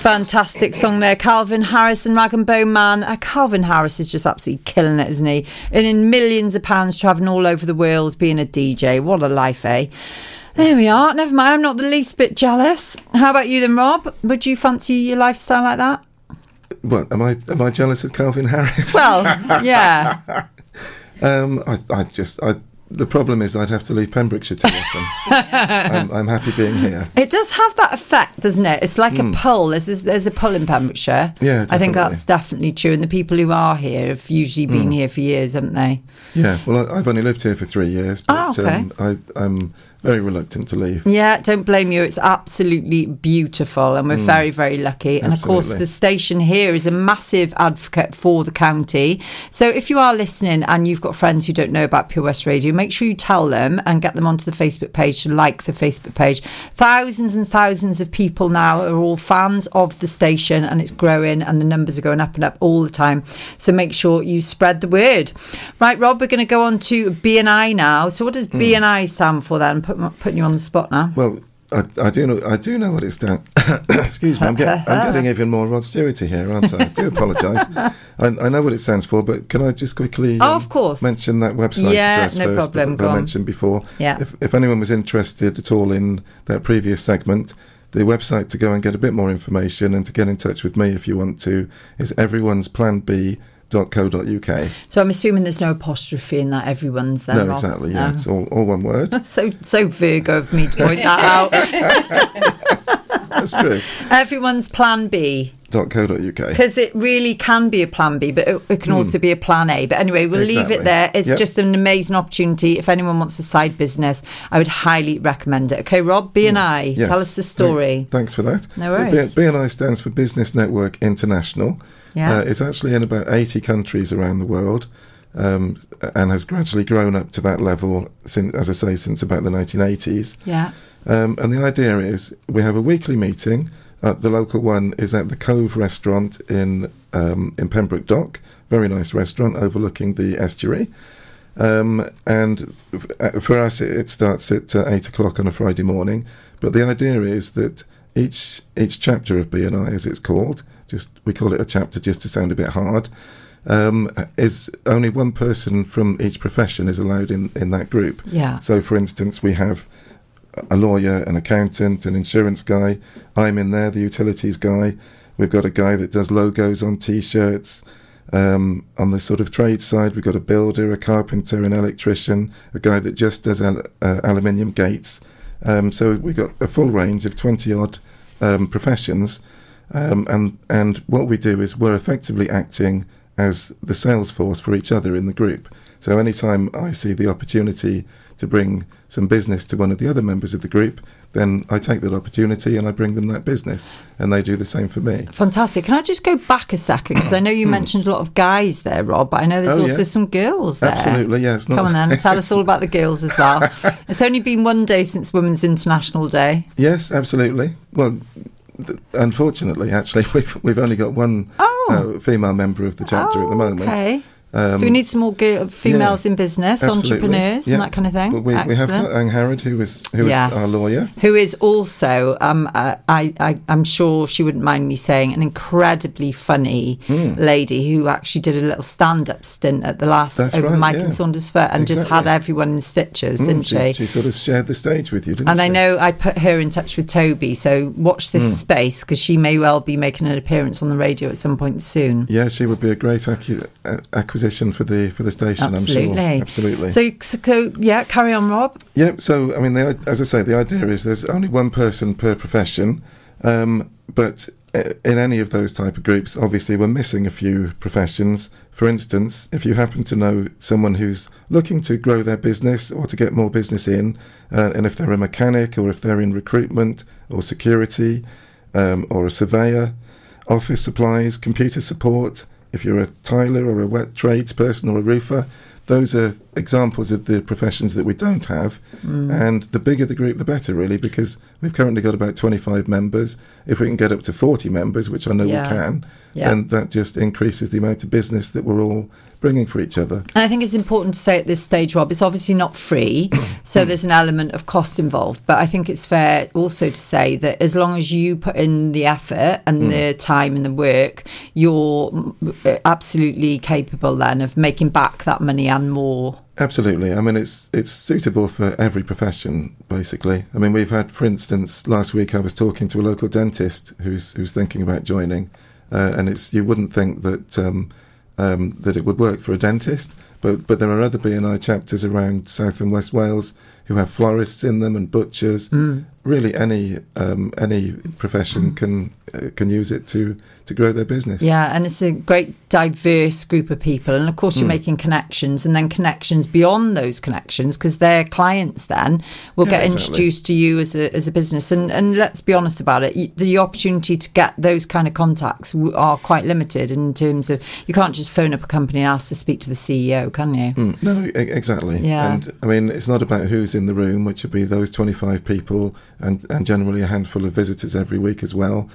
Fantastic song there, Calvin Harris and Rag and Bone Man. Uh, Calvin Harris is just absolutely killing it, isn't he? Earning millions of pounds, travelling all over the world, being a DJ. What a life, eh? There we are. Never mind. I'm not the least bit jealous. How about you then, Rob? Would you fancy your lifestyle like that? What am I? Am I jealous of Calvin Harris? Well, yeah. um, I, I just, I, the problem is I'd have to leave Pembrokeshire too often. I'm, I'm happy being here. It does have that effect, doesn't it? It's like Mm. a pull. There's, there's, a pull in Pembrokeshire. Yeah, I think that's definitely true. And the people who are here have usually been Mm. here for years, haven't they? Yeah, well, I, I've only lived here for three years, but Oh, okay. um, I, I'm very reluctant to leave. Yeah, don't blame you. It's absolutely beautiful, and we're Mm. very, very lucky. And of course, the station here is a massive advocate for the county. So if you are listening and you've got friends who don't know about Pure West Radio, make sure you tell them and get them onto the Facebook page to like the Facebook page. Thousands and thousands of people now are all fans of the station, and it's growing, and the numbers are going up and up all the time. So make sure you spread the word. Right, Rob, we're going to go on to BNI now. So what does Hmm. BNI stand for then? Put, putting you on the spot now. Well, I, I do know I do know what it's done. Excuse me, I'm, get, I'm getting even more Rod Stewarty here, aren't I? I do apologise. I, I know what it stands for, but can I just quickly Oh, um, of course. mention that website Yeah, address no first problem, that go I on. mentioned before? Yeah. If, if anyone was interested at all in that previous segment, the website to go and get a bit more information and to get in touch with me if you want to is So I'm assuming there's no apostrophe in that. Everyone's there. no, Rob? exactly. Yeah, No. it's all, all one word. That's so so Virgo of me to point that out. That's true. Everyone's plan B. .co.uk. Because it really can be a plan B, but it, it can Hmm. also be a plan A. But anyway, we'll leave it there. It's Yep. just an amazing opportunity. If anyone wants a side business, I would highly recommend it. Okay, Rob, B and I, Hmm. Yes. tell us the story. Thanks for that. No Uh, worries. B- BNI stands for Business Network International. Yeah. Uh, it's actually in about 80 countries around the world um, and has gradually grown up to that level, since, as I say, since about the 1980s. Yeah. Um, and the idea is we have a weekly meeting. Uh, the local one is at the Cove Restaurant in um, in Pembroke Dock. Very nice restaurant overlooking the estuary. Um, and f- uh, for us, it, it starts at uh, eight o'clock on a Friday morning. But the idea is that each each chapter of BNI, as it's called, just we call it a chapter just to sound a bit hard, um, is only one person from each profession is allowed in in that group. Yeah. So, for instance, we have a lawyer, an accountant, an insurance guy. I'm in there, the utilities guy. We've got a guy that does logos on T-shirts. Um, on the sort of trade side, we've got a builder, a carpenter, an electrician, a guy that just does al- uh, aluminium gates. Um, so we've got a full range of 20 odd um, professions. Um, and, and what we do is we're effectively acting as the sales force for each other in the group. So anytime I see the opportunity to bring some business to one of the other members of the group, then I take that opportunity and I bring them that business, and they do the same for me. Fantastic. Can I just go back a second? Because I know you mentioned a lot of guys there, Rob, but I know there's Hmm. Oh, also yeah. some girls there. Absolutely, yeah, Come on then, tell us all about the girls as well. it's only been one day since Women's International Day. Yes, absolutely. Well, th- unfortunately, actually, we've we've only got one uh, female member of the chapter at the moment. Oh. Okay. Um, so we need some more girl, females yeah, in business, absolutely, entrepreneurs, yeah. and that kind of thing. But we, we have Ang Harrod, who is who is Yes. our lawyer. Who is also, um, uh, I, I, I'm sure she wouldn't mind me saying, an incredibly funny Hmm. lady who actually did a little stand-up stint at the last That's Open right, Mic yeah. in Saundersfoot and just had everyone in stitches, Mm, didn't she? She sort of shared the stage with you, didn't And she? And I know I put her in touch with Toby, so watch this Mm. space because she may well be making an appearance on the radio at some point soon. Yeah, she would be a great accu- a- acquisition for the for the station. Absolutely. I'm sure. Absolutely. So, so yeah, carry on, Rob. Yeah, so I mean, the, as I say, the idea is there's only one person per profession, um, but uh, in any of those type of groups, obviously we're missing a few professions. For instance, if you happen to know someone who's looking to grow their business or to get more business in, uh, and if they're a mechanic or if they're in recruitment or security um, or a surveyor, office supplies, computer support, if you're a tiler or a wet tradesperson or a roofer, those are examples of the professions that we don't have. Mm. And the bigger the group, the better, really, because we've currently got about 25 members. If we can get up to 40 members, which I know Yeah. we can, Yeah. then that just increases the amount of business that we're all bringing for each other. And I think it's important to say at this stage, Rob, it's obviously not free, so there's an element of cost involved. But I think it's fair also to say that as long as you put in the effort and Mm. the time and the work, you're absolutely capable then of making back that money and more. Absolutely. I mean, it's it's suitable for every profession, basically. I mean, we've had, for instance, last week I was talking to a local dentist who's who's thinking about joining, uh, and it's you wouldn't think that um, um, that it would work for a dentist, But but there are other BNI chapters around South and West Wales who have florists in them and butchers. Mm. Really, any um, any profession can uh, can use it to to grow their business. Yeah, and it's a great diverse group of people. And of course, you're Mm. making connections and then connections beyond those connections because their clients then will Yeah, get exactly. introduced to you as a, as a business. And, and let's be honest about it, the opportunity to get those kind of contacts are quite limited in terms of you can't just phone up a company and ask to speak to the CEO, can you? Mm, no, exactly. Yeah. And I mean, it's not about who's in the room, which would be those 25 people and, and generally a handful of visitors every week as well.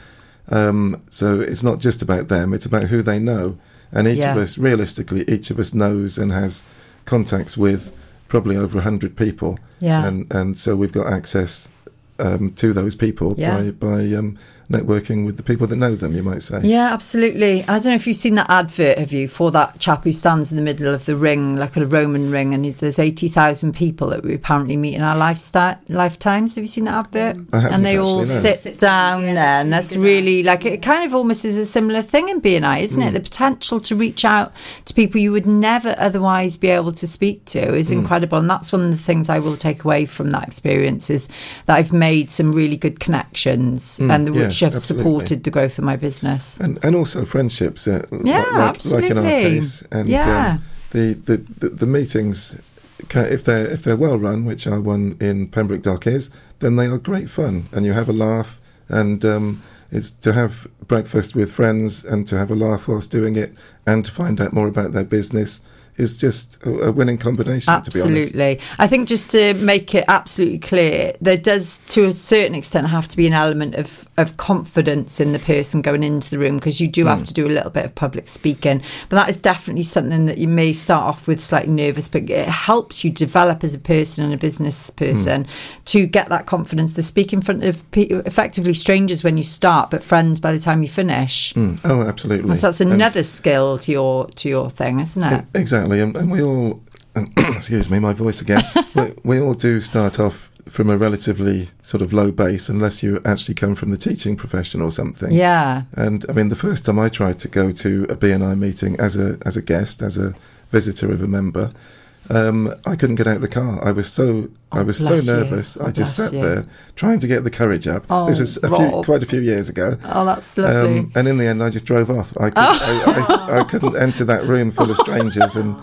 Um, so it's not just about them, it's about who they know. And each of us, realistically, each of us knows and has contacts with probably over 100 people. Yeah. And, and so we've got access um, to those people Yeah. by, by um, networking with the people that know them, you might say. Yeah, absolutely. I don't know if you've seen that advert, have you, for that chap who stands in the middle of the ring, like a Roman ring, and he's, there's 80,000 people that we apparently meet in our lifestyle, lifetimes. Have you seen that advert? I haven't and they all no. sit down there, and that's really like, it kind of almost is a similar thing in BNI, isn't it? Mm. The potential to reach out to people you would never otherwise be able to speak to is Mm. incredible. And that's one of the things I will take away from that experience is that I've made some really good connections Mm, and which yes, have absolutely. supported the growth of my business. and and also friendships. Uh, Yeah, like, like in our absolutely. case, and Yeah. um, the, the the the meetings, if they're if they're well run, which our one in Pembroke Dock is, then they are great fun, and you have a laugh, and um, it's to have breakfast with friends and to have a laugh whilst doing it, and to find out more about their business is just a, winning combination. To be honest. Absolutely. I think just to make it absolutely clear, there does, to a certain extent, have to be an element of, of confidence in the person going into the room because you do have Mm. to do a little bit of public speaking. But that is definitely something that you may start off with slightly nervous, but it helps you develop as a person and a business person to get that confidence to speak in front of pe- effectively strangers when you start, but friends by the time you finish. Mm. Oh, absolutely. So that's And- another skill to your to your thing, isn't it? E- Exactly, and, and we all, excuse me, my voice again. we, we all do start off from a relatively sort of low base, unless you actually come from the teaching profession or something. Yeah. And I mean, the first time I tried to go to a BNI meeting as a as a guest, as a visitor of a member, um, I couldn't get out of the car. I was so I was so Oh, nervous. Oh, I just sat you. there trying to get the courage up. Oh, this was a few, quite a few years ago. Oh, that's lovely. Um, and in the end, I just drove off. I, could, I, I, I couldn't enter that room full of strangers. And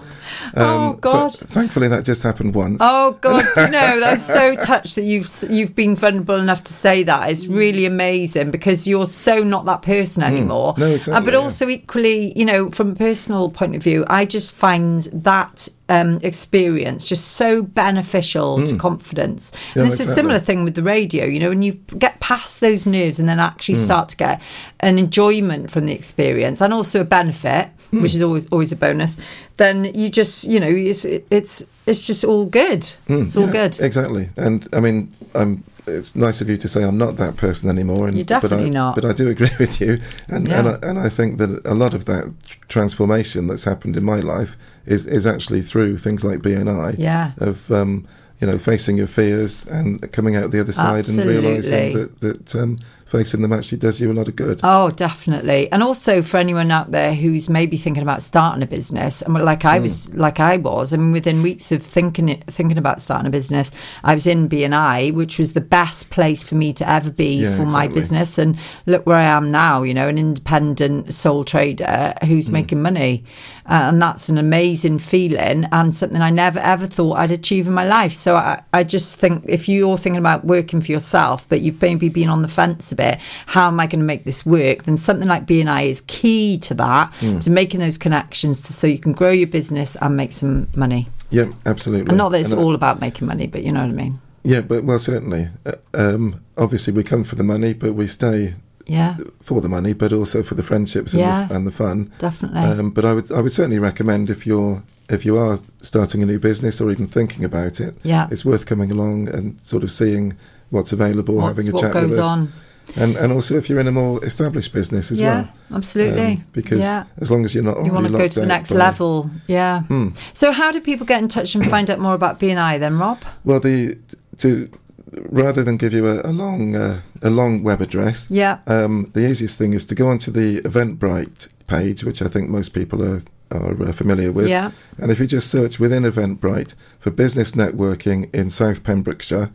um, Oh, God. th- thankfully, that just happened once. Oh God! You know, I'm so touched that you've you've been vulnerable enough to say that. It's really amazing because you're so not that person anymore. Mm. No, exactly, Uh, but yeah. also equally, you know, from a personal point of view, I just find that um, experience just so beneficial to Mm. confidence. Yeah, and it's a similar thing with the radio. You know, when you get past those nerves and then actually Mm. start to get an enjoyment from the experience and also a benefit, Mm. which is always always a bonus. Then you just, you know, it's it's it's just all good. Mm, it's all yeah, good. Exactly. And I mean, I'm. It's nice of you to say I'm not that person anymore. And, You're definitely but I, not. But I do agree with you, and Yeah. and, I, and I think that a lot of that transformation that's happened in my life is is actually through things like BNI. Yeah. Of um, you know, facing your fears and coming out the other side and realizing that that um, facing them actually does you a lot of good. Oh, definitely. And also for anyone out there who's maybe thinking about starting a business, and like I Mm. was, like I was, I mean, within weeks of thinking it, thinking about starting a business, I was in BNI, which was the best place for me to ever be Yeah, for my business. And look where I am now, you know, an independent sole trader who's Mm. making money. Uh, and that's an amazing feeling and something I never ever thought I'd achieve in my life. So I, I just think if you're thinking about working for yourself, but you've maybe been on the fence a bit, how am I going to make this work? Then something like BNI is key to that, Mm. to making those connections to, so you can grow your business and make some money. Yeah, absolutely. And not that it's And I- all about making money, but you know what I mean. Yeah, but well, certainly. Uh, um, obviously, we come for the money, but we stay Yeah. for the money, but also for the friendships and, Yeah, the, and the fun. definitely. Um, but I would I would certainly recommend if you're if you are starting a new business or even thinking about it, Yeah. it's worth coming along and sort of seeing what's available, What's- having a what chat goes with us. on. And, and also if you're in a more established business as well. Yeah, well. absolutely. Um, because Yeah. as long as you're not You want to go to the next by- level. Yeah. Hmm. So, how do people get in touch and find out more about BNI then, Rob? Well, the to rather than give you a, a long uh, a long web address, Yeah. um, the easiest thing is to go onto the Eventbrite page, which I think most people are are uh, familiar with. Yeah. And if you just search within Eventbrite for business networking in South Pembrokeshire,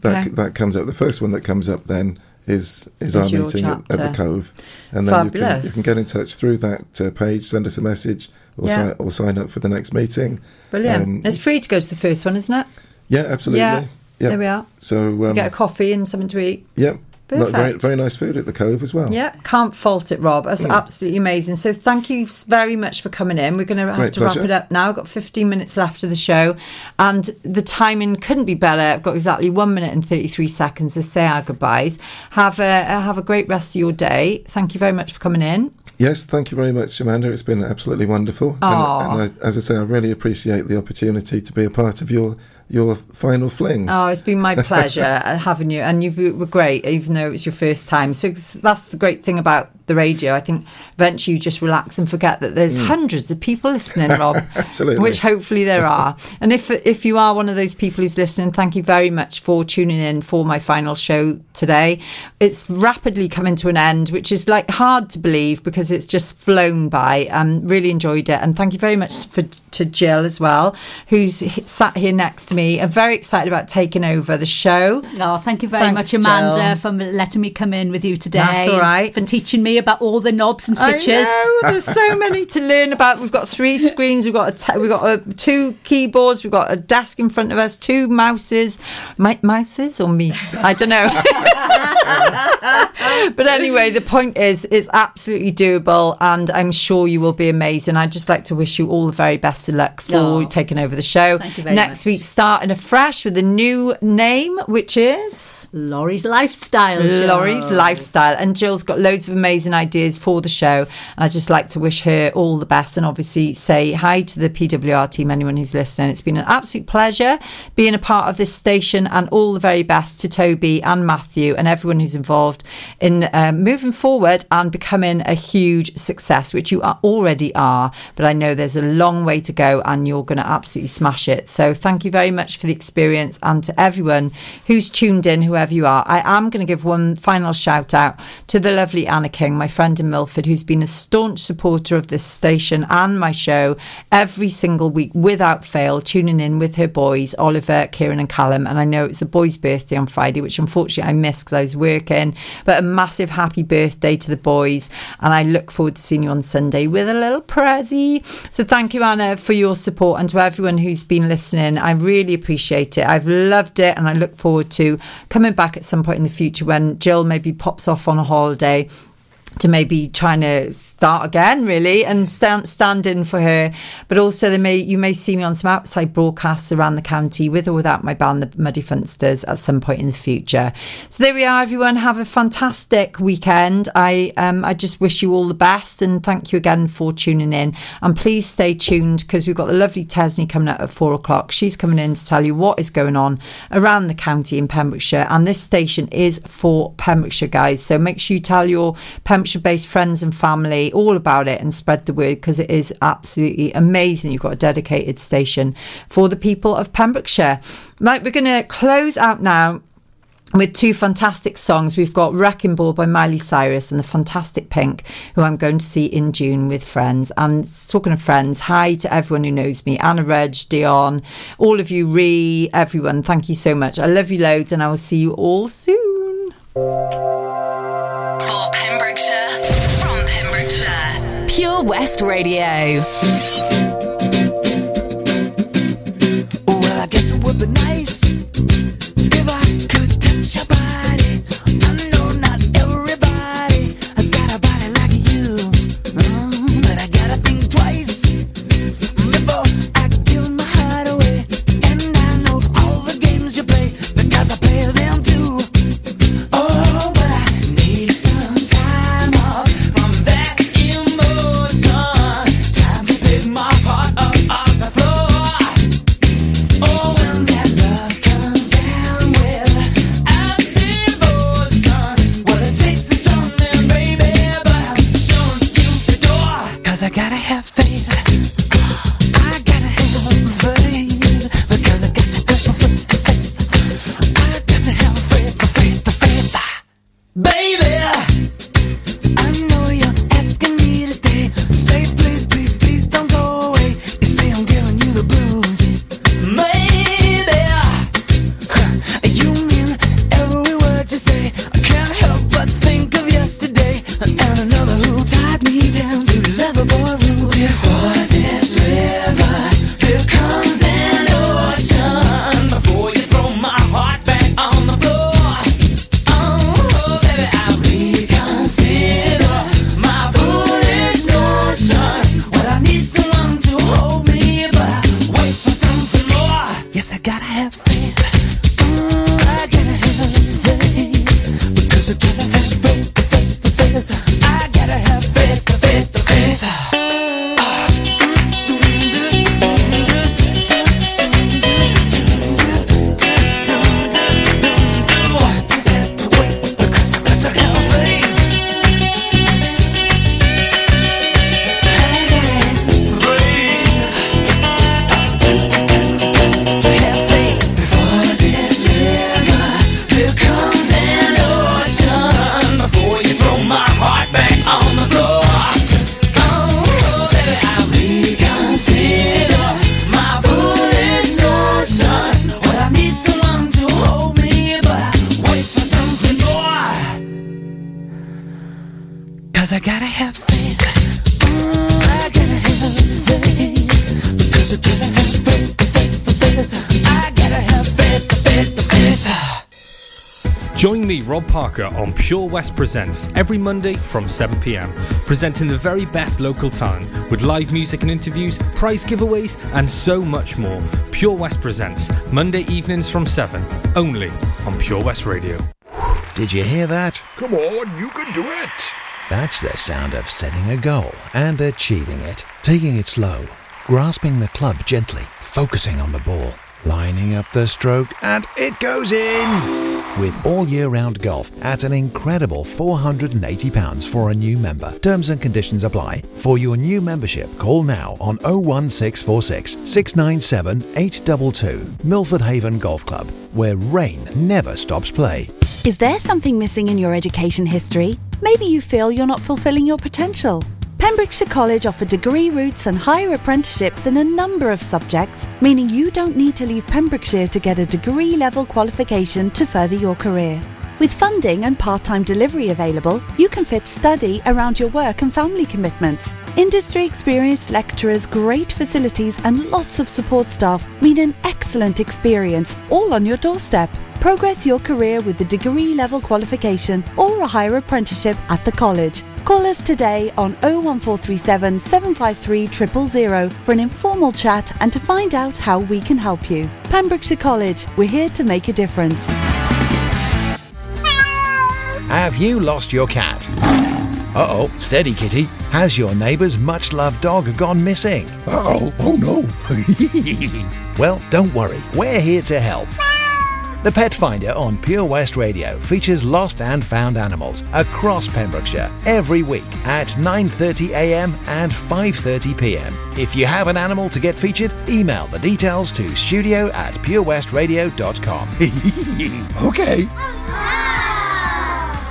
that Okay. that comes up. The first one that comes up then is is, Is our meeting at, at the. Cove, and then you can, you can get in touch through that uh, page, send us a message, or, Yeah. si- or sign up for the next meeting. Brilliant. Um, it's free to go to the first one, isn't it? yeah, absolutely. Yeah. Yeah. There we are. So um, get a coffee and something to eat. yeah, very very nice food at the Cove as well. Yeah, can't fault it, Rob. That's Mm. absolutely amazing. So thank you very much for coming in. We're going to have Great to wrap it up now. I've got 15 minutes left of the show, and the timing couldn't be better. I've got exactly one minute and 33 seconds to say our goodbyes. Have a have a great rest of your day. Thank you very much for coming in. Yes, thank you very much, Amanda. It's been absolutely wonderful. Aw. And, and I, as I say, I really appreciate the opportunity to be a part of your your final fling. Oh, it's been my pleasure uh, having you, and you were great, even though it was your first time. So that's the great thing about the radio. I think eventually you just relax and forget that there's Mm. hundreds of people listening, Rob. Absolutely. Which hopefully there are. And if if you are one of those people who's listening, thank you very much for tuning in for my final show today. It's rapidly coming to an end, which is like hard to believe because it's just flown by. Um, really enjoyed it, and thank you very much for to Jill as well, who's sat here next to me. I'm very excited about taking over the show. Oh, thank you very Thanks, much, Amanda, Jill. for letting me come in with you today. That's all right. For teaching me about all the knobs and switches. I know, there's so many to learn about. We've got three screens. We've got a te- we've got uh two keyboards. We've got a desk in front of us. Two mouses. Mi- mouses or mice? I don't know. but anyway, the point is, it's absolutely doable, and I'm sure you will be amazing. I'd just like to wish you all the very best of luck for Oh. taking over the show. Thank you very Next much. week, starting afresh with a new name, which is Laurie's Lifestyle Show. Laurie's Lifestyle. And Jill's got loads of amazing ideas for the show. And I'd just like to wish her all the best and obviously say hi to the PWR team, anyone who's listening. It's been an absolute pleasure being a part of this station and all the very best to Toby and Matthew and everyone who's involved in uh, moving forward and becoming a huge success, which you are, already are. But I know there's a long way to go and you're going to absolutely smash it. So thank you very much for the experience and to everyone who's tuned in, whoever you are. I am going to give one final shout out to the lovely Anna King, my friend in Milford, who's been a staunch supporter of this station and my show every single week without fail, tuning in with her boys, Oliver, Kieran, and Callum. And I know it's the boys' birthday on Friday, which unfortunately I missed because I was working. But massive happy birthday to the boys. And I look forward to seeing you on Sunday with a little prezi. So thank you, Anna, for your support and to everyone who's been listening. I really appreciate it. I've loved it and I look forward to coming back at some point in the future when Jill maybe pops off on a holiday to maybe trying to start again really and stand stand in for her. But also they may you may see me on some outside broadcasts around the county with or without my band the Muddy Funsters at some point in the future. So there we are everyone. Have a fantastic weekend. I um I just wish you all the best and thank you again for tuning in. And please stay tuned because we've got the lovely Tesney coming out at four o'clock. She's coming in to tell you what is going on around the county in Pembrokeshire. And this station is for Pembrokeshire guys. So make sure you tell your Pembrokeshire based friends and family all about it and spread the word because it is absolutely amazing you've got a dedicated station for the people of Pembrokeshire right we're going to close out now with two fantastic songs. We've got Wrecking Ball by Miley Cyrus and the Fantastic Pink, who I'm going to see in June with friends. And talking of friends, hi to everyone who knows me Anna Reg, Dion, all of you, Ree, everyone. Thank you so much. I love you loads, and I will see you all soon. For Pembrokeshire, from Pembrokeshire, Pure West Radio. Oh, well, I guess it would be nice if I could touch your body. I to pick Cause I gotta have faith. Mm, I gotta have faith. Because I gotta have faith, faith, faith. I gotta have faith, faith, faith. Join me, Rob Parker, on Pure West Presents every Monday from 7pm, presenting the very best local talent with live music and interviews, prize giveaways, and so much more. Pure West Presents, Monday evenings from 7, only on Pure West Radio. Did you hear that? Come on, you can do it. That's the sound of setting a goal and achieving it. Taking it slow, grasping the club gently, focusing on the ball, lining up the stroke, and it goes in! With all year round golf at an incredible £480 for a new member. Terms and conditions apply. For your new membership, call now on 01646 697 822. Milford Haven Golf Club, where rain never stops play. Is there something missing in your education history? Maybe you feel you're not fulfilling your potential. Pembrokeshire College offer degree routes and higher apprenticeships in a number of subjects, meaning you don't need to leave Pembrokeshire to get a degree level qualification to further your career. With funding and part time delivery available, you can fit study around your work and family commitments. Industry experienced lecturers, great facilities, and lots of support staff mean an excellent experience, all on your doorstep. Progress your career with the degree level qualification or a higher apprenticeship at the college. Call us today on 01437 753 000 for an informal chat and to find out how we can help you. Pembrokeshire College, we're here to make a difference. Have you lost your cat? Uh oh, steady kitty. Has your neighbour's much loved dog gone missing? Uh oh, oh no. well, don't worry, we're here to help. The Pet Finder on Pure West Radio features lost and found animals across Pembrokeshire every week at 9:30 a.m. and 5:30 p.m. If you have an animal to get featured, email the details to studio at purewestradio.com. okay.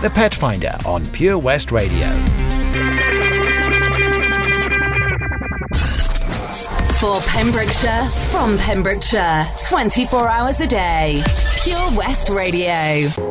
The Pet Finder on Pure West Radio. For Pembrokeshire, from Pembrokeshire, 24 hours a day. Pure West Radio.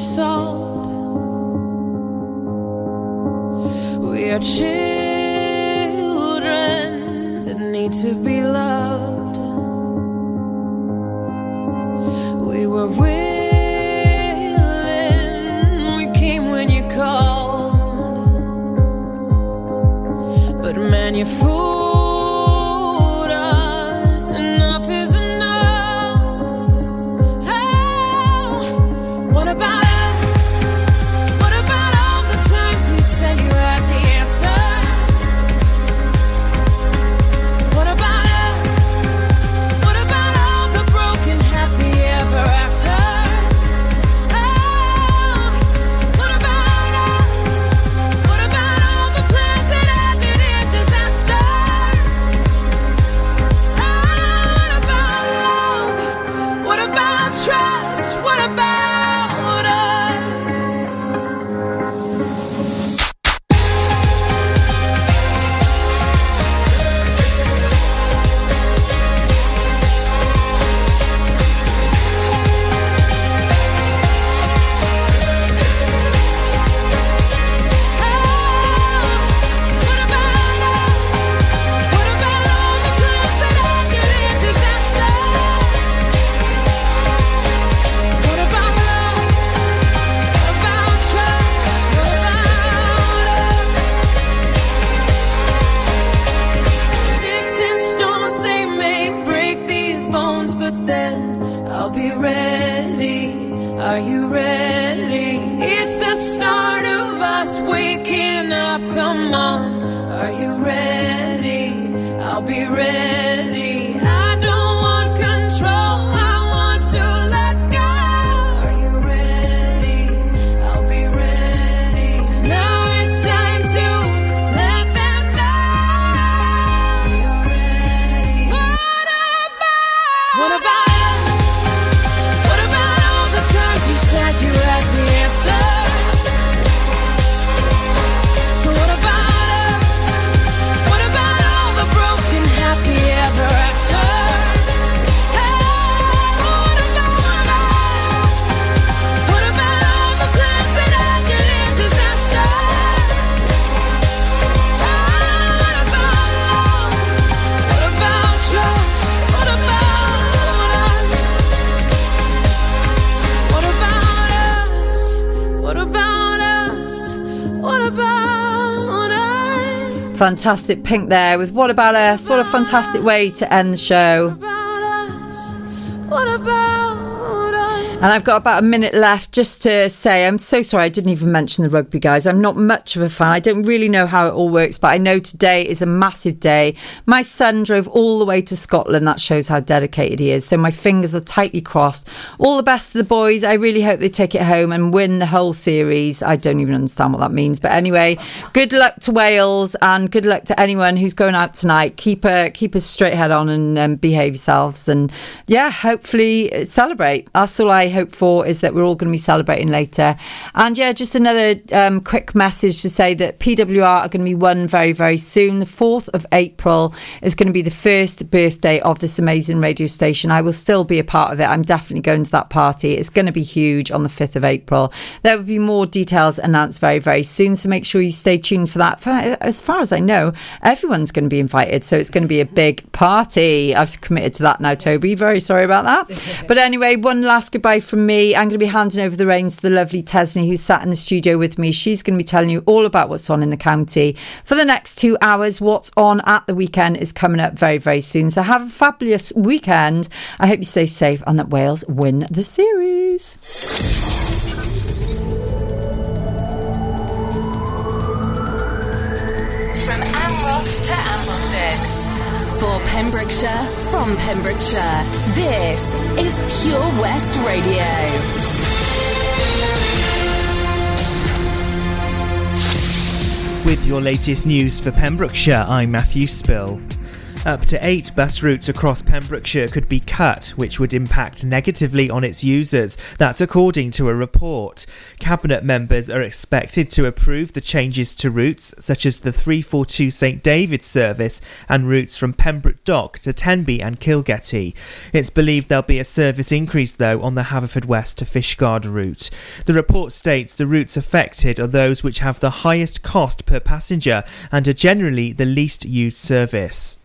Solved. We are children but then I'll be ready. Are you ready? It's the start of us waking up. Come on, are you ready? I'll be ready. Fantastic pink there with What About Us? What a fantastic way to end the show. And I've got about a minute left just to say I'm so sorry I didn't even mention the rugby, guys. I'm not much of a fan. I don't really know how it all works, but I know today is a massive day. My son drove all the way to Scotland. That shows how dedicated he is. So my fingers are tightly crossed. All the best to the boys. I really hope they take it home and win the whole series. I don't even understand what that means. But anyway, good luck to Wales and good luck to anyone who's going out tonight. Keep a keep a straight head on and um, behave yourselves. And yeah, hopefully uh, celebrate. That's all I hope for is that we're all going to be celebrating later. And yeah, just another um, quick message to say that PWR are going to be one very, very soon. The 4th of April is going to be the first birthday of this amazing radio station. I will still be a part of it. I'm definitely going to that party. It's going to be huge on the 5th of April. There will be more details announced very, very soon. So make sure you stay tuned for that. For, as far as I know, everyone's going to be invited. So it's going to be a big party. I've committed to that now, Toby. Very sorry about that. but anyway, one last goodbye from me. I'm going to be handing over the reins to the lovely Tesney, who sat in the studio with me. She's going to be telling you all about what's on in the county for the next two hours. What's on at the weekend is coming up very, very soon. So have a fabulous weekend. I hope you stay safe and that Wales win the series. Pembrokeshire, from Pembrokeshire, this is Pure West Radio. With your latest news for Pembrokeshire, I'm Matthew Spill. Up to eight bus routes across Pembrokeshire could be cut, which would impact negatively on its users. That's according to a report. Cabinet members are expected to approve the changes to routes, such as the 342 St David's service and routes from Pembroke Dock to Tenby and Kilgetty. It's believed there'll be a service increase, though, on the Haverfordwest to Fishguard route. The report states the routes affected are those which have the highest cost per passenger and are generally the least used service.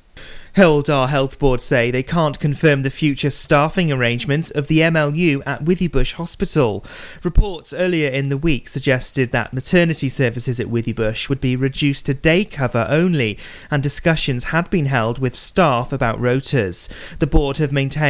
Hywel Dda Health Board say they can't confirm the future staffing arrangements of the MLU at Withybush Hospital. Reports earlier in the week suggested that maternity services at Withybush would be reduced to day cover only, and discussions had been held with staff about rotas. The board have maintained